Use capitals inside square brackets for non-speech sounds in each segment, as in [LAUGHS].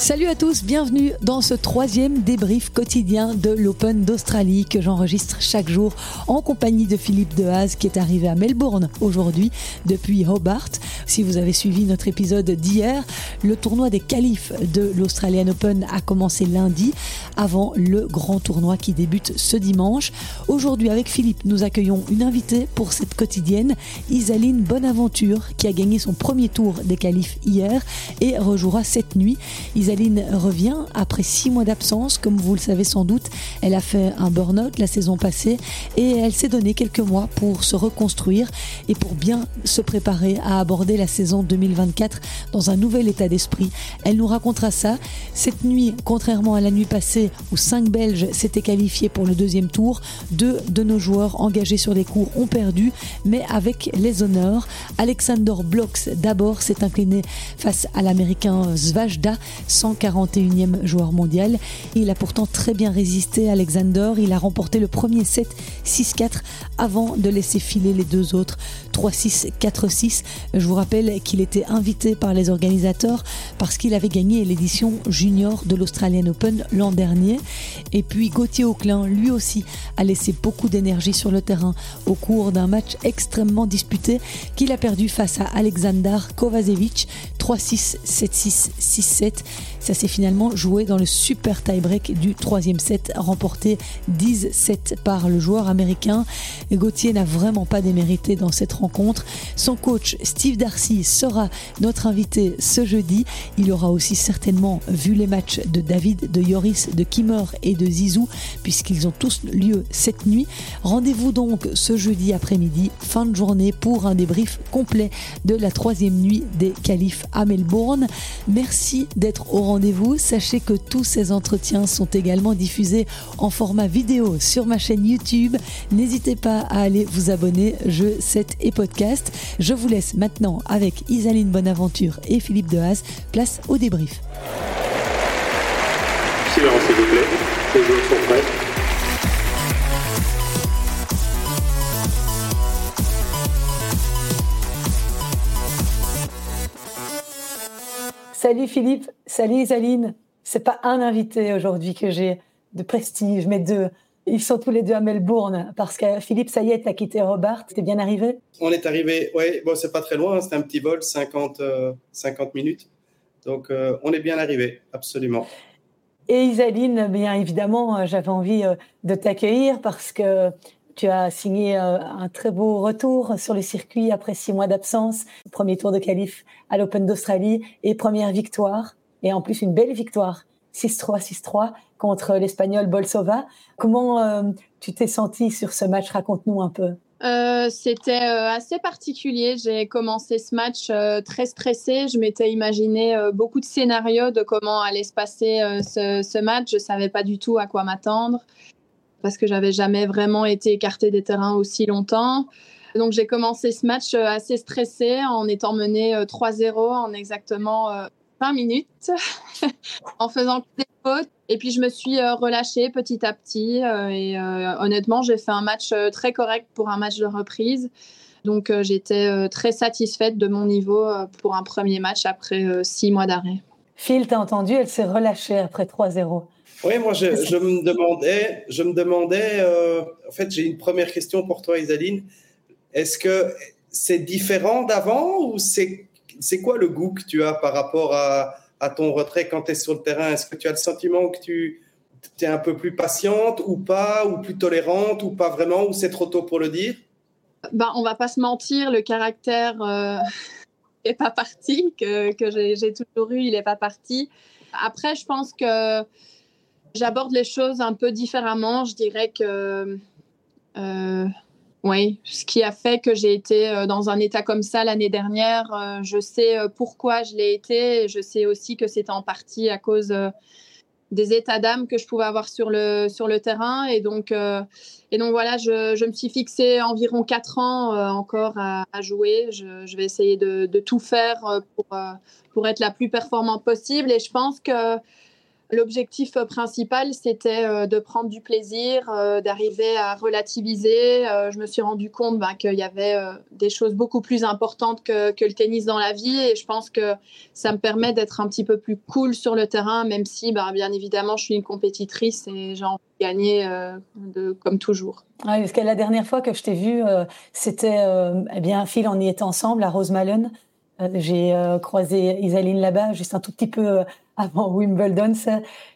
Salut à tous, bienvenue dans ce troisième débrief quotidien de l'Open d'Australie que j'enregistre chaque jour en compagnie de Philippe Dehaze qui est arrivé à Melbourne aujourd'hui depuis Hobart. Si vous avez suivi notre épisode d'hier, le tournoi des qualifs de l'Australian Open a commencé lundi avant le grand tournoi qui débute ce dimanche. Aujourd'hui avec Philippe, nous accueillons une invitée pour cette quotidienne, Isaline Bonaventure qui a gagné son premier tour des qualifs hier et rejouera cette nuit. Revient après six mois d'absence. Comme vous le savez sans doute, elle a fait un burn-out la saison passée et elle s'est donné quelques mois pour se reconstruire et pour bien se préparer à aborder la saison 2024 dans un nouvel état d'esprit. Elle nous racontera ça. Cette nuit, contrairement à la nuit passée où cinq Belges s'étaient qualifiés pour le deuxième tour, deux de nos joueurs engagés sur les cours ont perdu, mais avec les honneurs. Alexander Blocks d'abord s'est incliné face à l'américain Zvajda 141e joueur mondial. Il a pourtant très bien résisté Alexander. Il a remporté le premier set 6-4 avant de laisser filer les deux autres 3-6, 4-6. Je vous rappelle qu'il était invité par les organisateurs parce qu'il avait gagné l'édition junior de l'Australian Open l'an dernier. Et puis Gauthier Auclin, lui aussi, a laissé beaucoup d'énergie sur le terrain au cours d'un match extrêmement disputé qu'il a perdu face à Alexander Kovacevic 3-6, 7-6, 6-7. Ça s'est finalement joué dans le super tie-break du troisième set, remporté 10-7 par le joueur américain. Gauthier n'a vraiment pas démérité dans cette rencontre. Son coach Steve Darcy sera notre invité ce jeudi. Il aura aussi certainement vu les matchs de David, de Yoris, de Kimmer et de Zizou, puisqu'ils ont tous lieu cette nuit. Rendez-vous donc ce jeudi après-midi, fin de journée, pour un débrief complet de la troisième nuit des qualifs à Melbourne. Merci d'être au rendez-vous. Sachez que tous ces entretiens sont également diffusés en format vidéo sur ma chaîne YouTube. N'hésitez pas à aller vous abonner, jeux, 7 et podcast. Je vous laisse maintenant avec Isaline Bonaventure et Philippe Dehaze. Place au débrief. Silence s'il vous plaît, les joueurs sont prêts. Salut Philippe, salut Isaline. C'est pas un invité aujourd'hui que j'ai de prestige, mais deux. Ils sont tous les deux à Melbourne parce que Philippe, ça y est, t'as quitté Robert. T'es bien arrivé? On est arrivé, oui, bon, c'est pas très loin, c'est un petit vol, 50, euh, 50 minutes. Donc, euh, on est bien arrivé, absolument. Et Isaline, bien évidemment, euh, j'avais envie euh, de t'accueillir parce que tu as signé euh, un très beau retour sur le circuit après six mois d'absence. Premier tour de qualif à l'Open d'Australie et première victoire. Et en plus, une belle victoire. 6-3, 6-3 contre l'Espagnol Bolsova. Comment euh, tu t'es senti sur ce match? Raconte-nous un peu. Euh, c'était assez particulier. J'ai commencé ce match très stressée. Je m'étais imaginé beaucoup de scénarios de comment allait se passer ce, ce, match. Je savais pas du tout à quoi m'attendre parce que j'avais jamais vraiment été écartée des terrains aussi longtemps. Donc j'ai commencé ce match euh, assez stressée en étant menée 3-0 en exactement 20 minutes [LAUGHS] en faisant des fautes. Et puis je me suis euh, relâchée petit à petit. Euh, et euh, honnêtement, j'ai fait un match très correct pour un match de reprise. Donc j'étais très satisfaite de mon niveau pour un premier match après six mois d'arrêt. Phil, t'as entendu, elle s'est relâchée après 3-0. Oui, moi je, me demandais, je me demandais, euh, en fait j'ai une première question pour toi Isaline. Est-ce que c'est différent d'avant ou c'est quoi le goût que tu as par rapport à, à ton retrait quand tu es sur le terrain? Est-ce que tu as le sentiment que tu es un peu plus patiente ou pas, ou plus tolérante ou pas vraiment, ou c'est trop tôt pour le dire? Ben, On va pas se mentir, le caractère euh, [LAUGHS] est pas parti, que, que j'ai toujours eu, il est pas parti. Après, je pense que j'aborde les choses un peu différemment. Je dirais que... Euh, ce qui a fait que j'ai été euh, dans un état comme ça l'année dernière, euh, je sais euh, pourquoi je l'ai été. je sais aussi que c'était en partie à cause des états d'âme que je pouvais avoir sur le, sur le terrain. Et donc, et donc voilà, je, me suis fixé environ quatre ans encore à, jouer. Je, vais essayer de, de tout faire pour, pour être la plus performante possible. Et je pense que L'objectif principal, c'était euh, de prendre du plaisir, euh, d'arriver à relativiser. Euh, je me suis rendu compte ben, qu'il y avait des choses beaucoup plus importantes que, le tennis dans la vie et je pense que ça me permet d'être un petit peu plus cool sur le terrain, même si, ben, bien évidemment, je suis une compétitrice et j'ai envie de gagner comme toujours. Parce que la dernière fois que je t'ai vu, c'était eh bien, Phil, on y était ensemble à Rosemalen. J'ai croisé Isaline là-bas, juste un tout petit peu avant Wimbledon.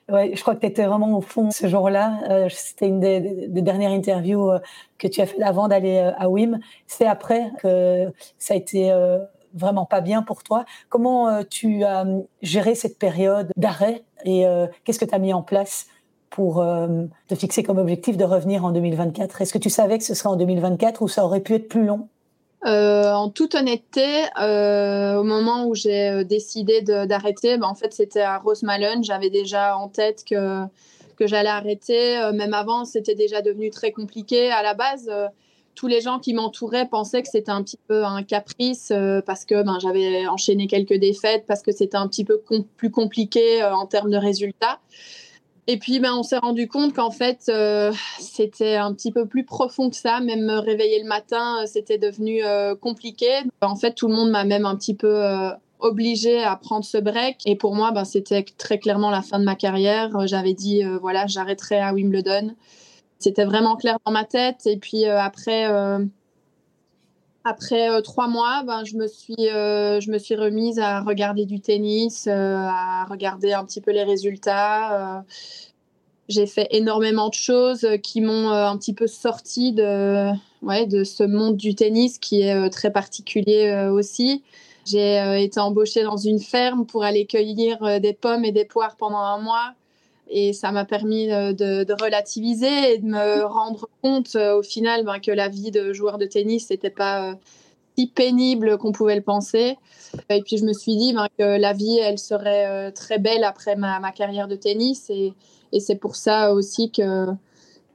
Je crois que tu étais vraiment au fond ce jour-là. Euh, C'était une des, dernières interviews euh, que tu as fait avant d'aller euh, à Wim. C'est après que ça a été euh, vraiment pas bien pour toi. Comment tu as géré cette période d'arrêt et qu'est-ce que tu as mis en place pour te fixer comme objectif de revenir en 2024 Est-ce que tu savais que ce serait en 2024 ou ça aurait pu être plus long? Euh, en toute honnêteté, euh, au moment où j'ai euh, décidé d'arrêter, ben, en fait, c'était à Rosemalen. J'avais déjà en tête que, que j'allais arrêter. même avant, c'était déjà devenu très compliqué. À la base, tous les gens qui m'entouraient pensaient que c'était un petit peu un caprice parce que ben, j'avais enchaîné quelques défaites, parce que c'était un petit peu plus compliqué en termes de résultats. Et puis, ben, on s'est rendu compte qu'en fait, euh, c'était un petit peu plus profond que ça. Même me réveiller le matin, euh, c'était devenu euh, compliqué. En fait, tout le monde m'a même un petit peu obligée à prendre ce break. Et pour moi, ben, c'était très clairement la fin de ma carrière. J'avais dit, voilà, j'arrêterai à Wimbledon. C'était vraiment clair dans ma tête. Et puis après après euh, trois mois, ben, je, me suis, euh, je me suis remise à regarder du tennis, euh, à regarder un petit peu les résultats. j'ai fait énormément de choses qui m'ont un petit peu sorti de, ouais, de ce monde du tennis qui est très particulier aussi. J'ai été embauchée dans une ferme pour aller cueillir des pommes et des poires pendant un mois. Et ça m'a permis euh, de, relativiser et de me rendre compte euh, au final ben, que la vie de joueur de tennis n'était pas euh, si pénible qu'on pouvait le penser. Et puis je me suis dit ben, que la vie, elle serait très belle après ma, carrière de tennis. Et, c'est pour ça aussi que,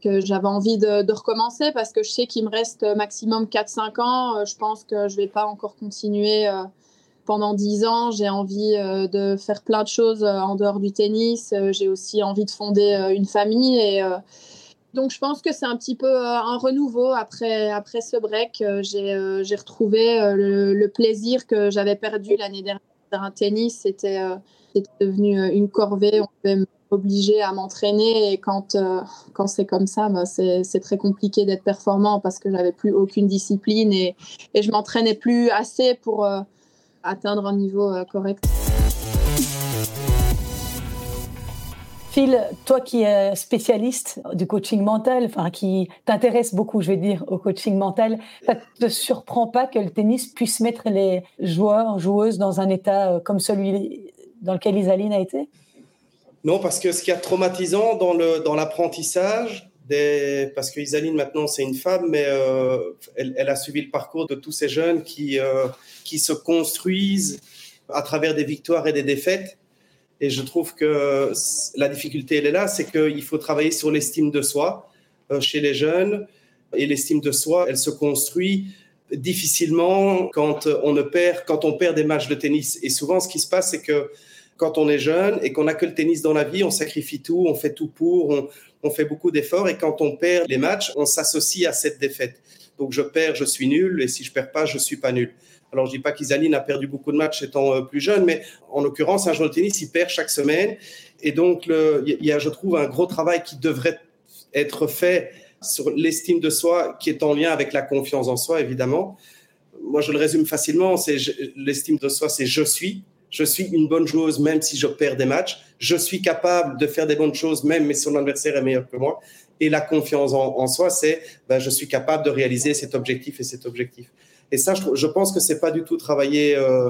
j'avais envie de, recommencer parce que je sais qu'il me reste maximum 4-5 ans. Je pense que je ne vais pas encore continuer pendant dix ans, j'ai envie euh, de faire plein de choses euh, en dehors du tennis. Euh, j'ai aussi envie de fonder une famille. Et donc, je pense que c'est un petit peu un renouveau après, après ce break. j'ai retrouvé le, plaisir que j'avais perdu l'année dernière un tennis. C'était devenu une corvée. On pouvait m'obliger à m'entraîner. Et quand, quand c'est comme ça, bah, c'est très compliqué d'être performant parce que j'avais plus aucune discipline et, et je m'entraînais plus assez pour atteindre un niveau euh, correct. Phil, toi qui es spécialiste du coaching mental, enfin qui t'intéresse beaucoup, je vais dire, au coaching mental, ça te surprend pas que le tennis puisse mettre les joueurs, joueuses dans un état euh, comme celui dans lequel Isaline a été? Non, parce que ce qui est traumatisant dans le dans l'apprentissage, parce que Isaline maintenant c'est une femme, mais euh, elle, a suivi le parcours de tous ces jeunes qui, euh, qui se construisent à travers des victoires et des défaites. Et je trouve que la difficulté, elle est là, c'est qu'il faut travailler sur l'estime de soi euh, chez les jeunes. Et l'estime de soi, elle se construit difficilement quand on, perd, des matchs de tennis. Et souvent, ce qui se passe, c'est que quand on est jeune et qu'on n'a que le tennis dans la vie, on sacrifie tout, on fait tout pour, on, on fait beaucoup d'efforts et quand on perd les matchs, on s'associe à cette défaite. Donc je perds, je suis nul et si je perds pas, je suis pas nul. Alors je dis pas qu'Isaline a perdu beaucoup de matchs étant euh, plus jeune, mais en l'occurrence, un joueur de tennis, il perd chaque semaine et donc il y a, je trouve, un gros travail qui devrait être fait sur l'estime de soi, qui est en lien avec la confiance en soi, évidemment. Moi, je le résume facilement. C'est l'estime de soi, c'est je suis je suis une bonne joueuse même si je perds des matchs. Je suis capable de faire des bonnes choses même si mon adversaire est meilleur que moi. Et la confiance en, soi, c'est ben, je suis capable de réaliser cet objectif et cet objectif. Et ça, je, pense que c'est pas du tout travaillé euh,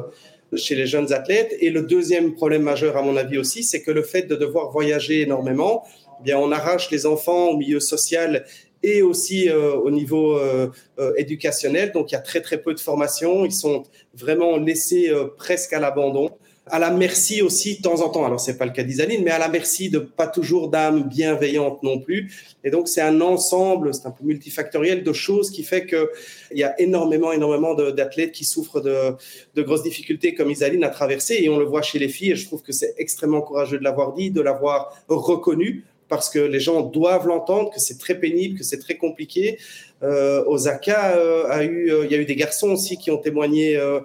chez les jeunes athlètes. Et le deuxième problème majeur, à mon avis aussi, c'est que le fait de devoir voyager énormément, eh bien, on arrache les enfants au milieu social et aussi euh, au niveau euh, euh, éducationnel. Donc, il y a très, très peu de formation. Ils sont vraiment laissés presque à l'abandon. À la merci aussi de temps en temps. Alors c'est pas le cas d'Isaline, mais à la merci de pas toujours d'âme bienveillante non plus. Et donc c'est un ensemble, c'est un peu multifactoriel de choses qui fait que il y a énormément, énormément d'athlètes qui souffrent de, de, grosses difficultés comme Isaline a traversé. Et on le voit chez les filles. Et je trouve que c'est extrêmement courageux de l'avoir dit, de l'avoir reconnu parce que les gens doivent l'entendre, que c'est très pénible, que c'est très compliqué. Euh, Osaka euh, a eu, euh, il y a eu des garçons aussi qui ont témoigné euh,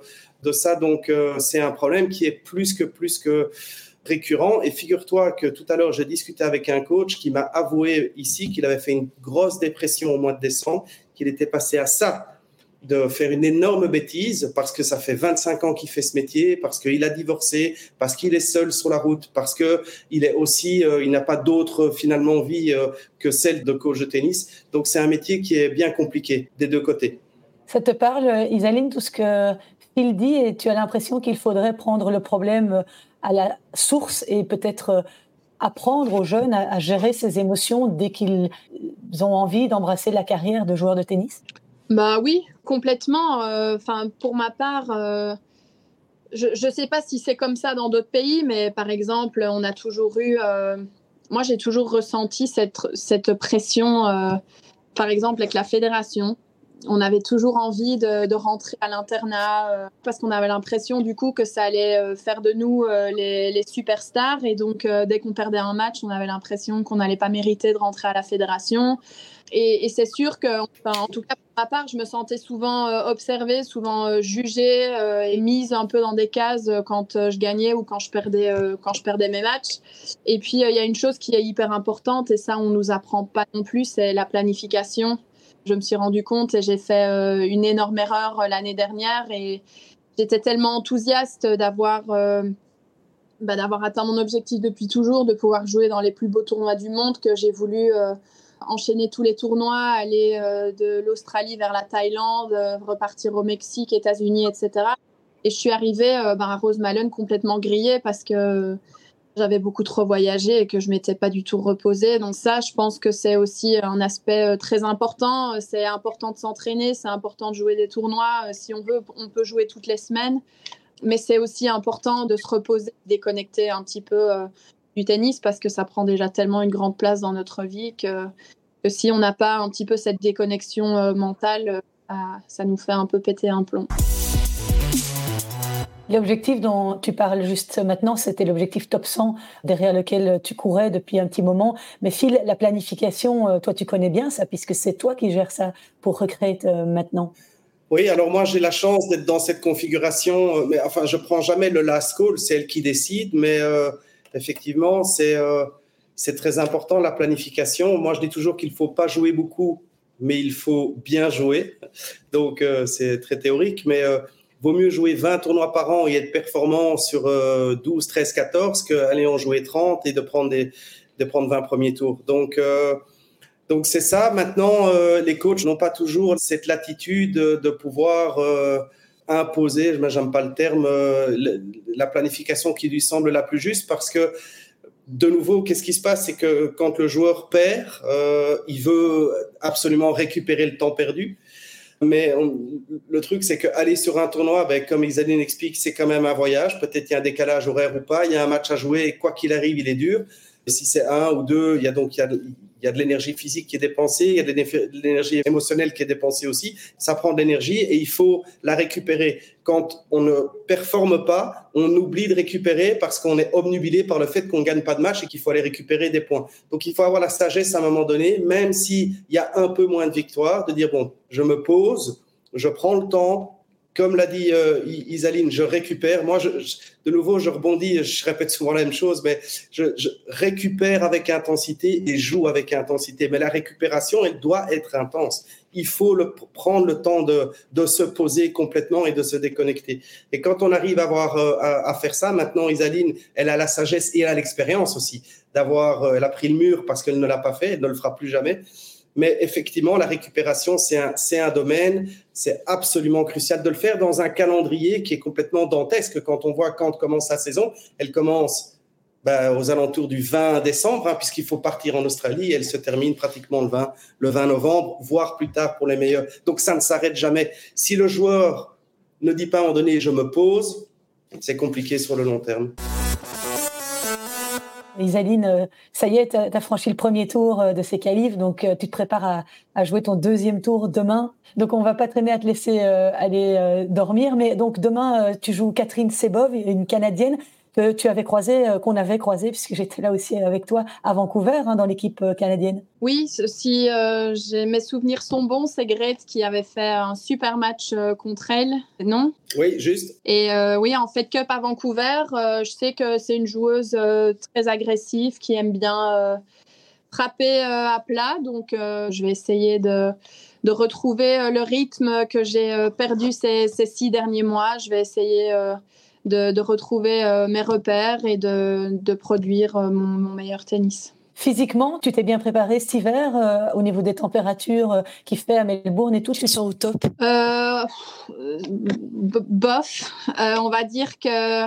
ça, donc c'est un problème qui est plus que plus que récurrent. Et figure-toi que tout à l'heure, j'ai discuté avec un coach qui m'a avoué ici qu'il avait fait une grosse dépression au mois de décembre, qu'il était passé à ça de faire une énorme bêtise parce que ça fait 25 ans qu'il fait ce métier, parce qu'il a divorcé, parce qu'il est seul sur la route, parce que il est aussi, euh, il n'a pas d'autre finalement vie euh, que celle de coach de tennis. Donc c'est un métier qui est bien compliqué des deux côtés. Ça te parle, Isaline, tout ce que Phil dit, et tu as l'impression qu'il faudrait prendre le problème à la source et peut-être apprendre aux jeunes à, gérer ces émotions dès qu'ils ont envie d'embrasser la carrière de joueur de tennis? Bah oui, complètement. Euh, enfin, pour ma part, euh, je ne sais pas si c'est comme ça dans d'autres pays, mais par exemple, on a toujours eu. Euh, moi, j'ai toujours ressenti cette, cette pression, par exemple, avec la fédération. On avait toujours envie de, rentrer à l'internat parce qu'on avait l'impression du coup que ça allait faire de nous les, les, superstars. Et donc, dès qu'on perdait un match, on avait l'impression qu'on n'allait pas mériter de rentrer à la fédération. Et, c'est sûr que, en tout cas, pour ma part, je me sentais souvent euh, observée, souvent euh, jugée euh, et mise un peu dans des cases quand je gagnais ou quand je perdais, quand je perdais mes matchs. Et puis, il y a une chose qui est hyper importante et ça, on nous apprend pas non plus, c'est la planification. Je me suis rendu compte et j'ai fait une énorme erreur l'année dernière et j'étais tellement enthousiaste d'avoir bah, d'avoir atteint mon objectif depuis toujours, de pouvoir jouer dans les plus beaux tournois du monde que j'ai voulu enchaîner tous les tournois, aller euh, de l'Australie vers la Thaïlande, euh, repartir au Mexique, États-Unis, etc. Et je suis arrivée euh, ben, à Rosemallen complètement grillée parce que j'avais beaucoup trop voyagé et que je m'étais pas du tout reposée. Donc ça, je pense que c'est aussi un aspect très important. C'est important de s'entraîner, c'est important de jouer des tournois. Si on veut, on peut jouer toutes les semaines. Mais c'est aussi important de se reposer, déconnecter un petit peu du tennis parce que ça prend déjà tellement une grande place dans notre vie que, si on n'a pas un petit peu cette déconnexion euh, mentale, euh, ça nous fait un peu péter un plomb. L'objectif dont tu parles juste maintenant, c'était l'objectif top 100 derrière lequel tu courais depuis un petit moment. Mais Phil, la planification, euh, toi tu connais bien ça puisque c'est toi qui gères ça pour recréer maintenant. Oui, alors moi j'ai la chance d'être dans cette configuration. Mais enfin, je prends jamais le last call, c'est elle qui décide. Mais effectivement, euh, c'est très important la planification. Moi, je dis toujours qu'il ne faut pas jouer beaucoup, mais il faut bien jouer. Donc, euh, c'est très théorique, mais euh, vaut mieux jouer 20 tournois par an et être performant sur 12, 13, 14 qu'aller en jouer 30 et de prendre, des, de prendre 20 premiers tours. Donc, donc c'est ça. Maintenant, les coachs n'ont pas toujours cette latitude de pouvoir imposer, j'aime pas le terme, euh, la planification qui lui semble la plus juste parce que de nouveau, qu'est-ce qui se passe? C'est que quand le joueur perd, euh, il veut absolument récupérer le temps perdu. Mais le truc, c'est qu'aller sur un tournoi, ben, comme Isaline explique, c'est quand même un voyage. Peut-être il y a un décalage horaire ou pas. Il y a un match à jouer et quoi qu'il arrive, il est dur. Si c'est un ou deux, il y a donc il y a, il y a de l'énergie physique qui est dépensée, il y a de l'énergie émotionnelle qui est dépensée aussi. Ça prend de l'énergie et il faut la récupérer. Quand on ne performe pas, on oublie de récupérer parce qu'on est obnubilé par le fait qu'on gagne pas de match et qu'il faut aller récupérer des points. Donc il faut avoir la sagesse à un moment donné, même s'il y a un peu moins de victoire, de dire bon, je me pose, je prends le temps, comme l'a dit euh, Isaline, je récupère. Moi, je, de nouveau, je rebondis, je répète souvent la même chose, mais je, je, récupère avec intensité et joue avec intensité. Mais la récupération, elle doit être intense. Il faut le, prendre le temps de, de, se poser complètement et de se déconnecter. Et quand on arrive à, avoir, euh, à, à, faire ça, maintenant, Isaline, elle a la sagesse et elle a l'expérience aussi d'avoir, euh, elle a pris le mur parce qu'elle ne l'a pas fait, elle ne le fera plus jamais. Mais effectivement, la récupération, c'est un, domaine, c'est absolument crucial de le faire dans un calendrier qui est complètement dantesque. Quand on voit quand commence la saison, elle commence ben, aux alentours du 20 décembre, hein, puisqu'il faut partir en Australie, elle se termine pratiquement le 20, le 20 novembre, voire plus tard pour les meilleurs. Donc ça ne s'arrête jamais. Si le joueur ne dit pas moment donné, je me pose, c'est compliqué sur le long terme. Isaline, euh, ça y est, tu franchi le premier tour euh, de ces qualifs, donc euh, tu te prépares à, jouer ton deuxième tour demain. Donc on va pas traîner à te laisser aller dormir, mais donc demain tu joues Catherine Sebov, une Canadienne que tu avais croisé, euh, qu'on avait croisé, puisque j'étais là aussi avec toi à Vancouver, hein, dans l'équipe euh, canadienne. Oui, si euh, mes souvenirs sont bons, c'est Grete qui avait fait un super match contre elle, non? Oui, juste. Et oui, en fait, Cup à Vancouver, je sais que c'est une joueuse très agressive qui aime bien frapper à plat, donc je vais essayer de de retrouver le rythme que j'ai perdu ces, ces, six derniers mois. Je vais essayer de, retrouver euh, mes repères et de, produire euh, mon, meilleur tennis. Physiquement, tu t'es bien préparé cet hiver euh, au niveau des températures qui fait à Melbourne et tout Tu sens au top? Bof. on va dire que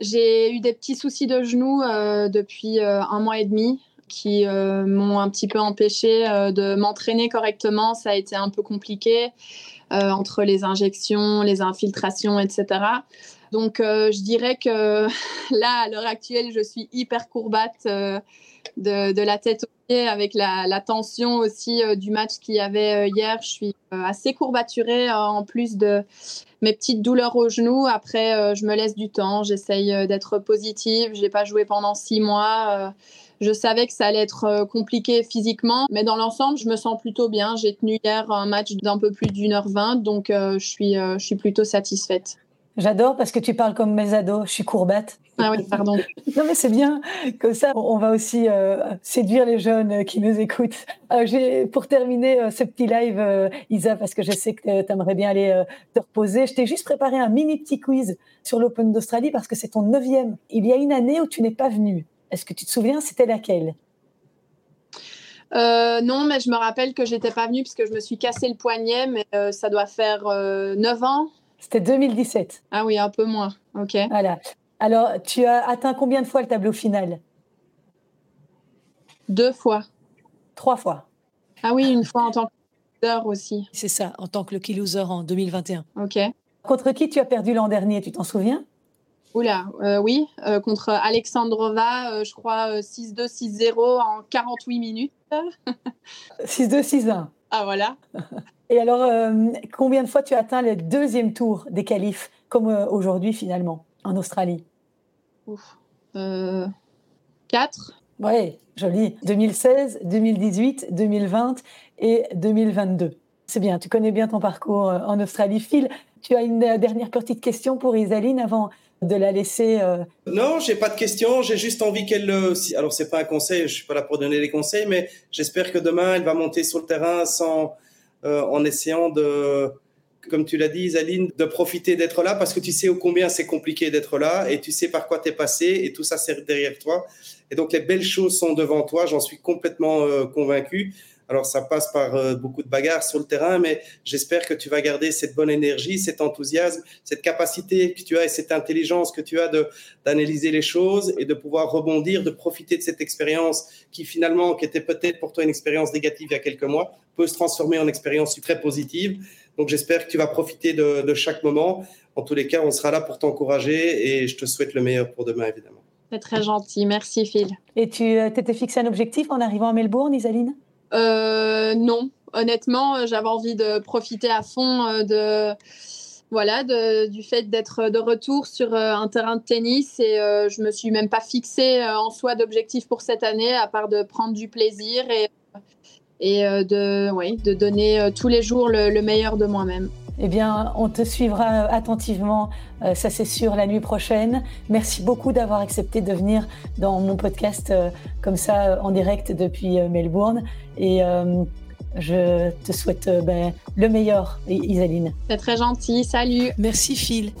j'ai eu des petits soucis de genoux depuis un mois et demi qui m'ont un petit peu empêché de m'entraîner correctement. Ça a été un peu compliqué entre les injections, les infiltrations, etc. Donc, euh, je dirais que [LAUGHS] là, à l'heure actuelle, je suis hyper courbate euh, de, la tête aux pieds avec la, tension aussi euh, du match qu'il y avait hier. Je suis assez courbaturée en plus de mes petites douleurs aux genoux. Après, je me laisse du temps. J'essaye d'être positive. Je n'ai pas joué pendant six mois. Je savais que ça allait être compliqué physiquement, mais dans l'ensemble, je me sens plutôt bien. J'ai tenu hier un match d'un peu plus d'une heure vingt, donc je suis plutôt satisfaite. J'adore parce que tu parles comme mes ados. Je suis courbette. Ah oui, pardon. [LAUGHS] non mais c'est bien. Comme ça, on va aussi euh, séduire les jeunes qui nous écoutent. Euh, pour terminer euh, ce petit live, Isa, parce que je sais que tu aimerais bien aller te reposer, je t'ai juste préparé un mini petit quiz sur l'Open d'Australie parce que c'est ton neuvième. Il y a une année où tu n'es pas venu. Est-ce que tu te souviens, c'était laquelle? Non, mais je me rappelle que j'étais pas venue parce que je me suis cassé le poignet, mais ça doit faire 9 ans. C'était 2017. Ah oui, un peu moins. Ok. Voilà. Alors, tu as atteint combien de fois le tableau final? Deux fois. Trois fois. Ah oui, une fois en tant que loser aussi. C'est ça, en tant que lucky loser en 2021. Ok. Contre qui tu as perdu l'an dernier, tu t'en souviens? Oula, euh, oui, euh, contre Alexandrova, euh, je crois 6-2, 6-0 en 48 minutes. 6-2, 6-1. Ah voilà. [LAUGHS] Et alors, euh, combien de fois tu as atteint le deuxième tour des qualifs, comme euh, aujourd'hui finalement, en Australie? Ouf. Euh, quatre. Oui, joli. 2016, 2018, 2020 et 2022. C'est bien, tu connais bien ton parcours en Australie. Phil, tu as une dernière petite question pour Isaline avant de la laisser Non, j'ai pas de question. J'ai juste envie qu'elle. Alors, c'est pas un conseil. Je suis pas là pour donner des conseils, mais j'espère que demain elle va monter sur le terrain sans euh, en essayant de, comme tu l'as dit, Isaline, de profiter d'être là parce que tu sais combien c'est compliqué d'être là et tu sais par quoi tu es passé et tout ça c'est derrière toi. Et donc les belles choses sont devant toi, j'en suis complètement euh, convaincu. Alors ça passe par euh, beaucoup de bagarres sur le terrain, mais j'espère que tu vas garder cette bonne énergie, cet enthousiasme, cette capacité que tu as et cette intelligence que tu as de d'analyser les choses et de pouvoir rebondir, de profiter de cette expérience qui finalement, qui était peut-être pour toi une expérience négative il y a quelques mois, peut se transformer en expérience très positive. Donc j'espère que tu vas profiter de, chaque moment. En tous les cas, on sera là pour t'encourager et je te souhaite le meilleur pour demain, évidemment. C'est très gentil. Merci, Phil. Et tu euh, t'étais fixé un objectif en arrivant à Melbourne, Isaline? Non. Honnêtement, euh, j'avais envie de profiter à fond de voilà, du fait d'être de retour sur un terrain de tennis et je me suis même pas fixé en soi d'objectif pour cette année à part de prendre du plaisir et euh, de, oui, de donner euh, tous les jours le, meilleur de moi-même. Eh bien, on te suivra attentivement, euh, ça c'est sûr, la nuit prochaine. Merci beaucoup d'avoir accepté de venir dans mon podcast comme ça en direct depuis Melbourne. Et je te souhaite ben, le meilleur, Isaline. C'est très gentil. Salut. Merci, Phil.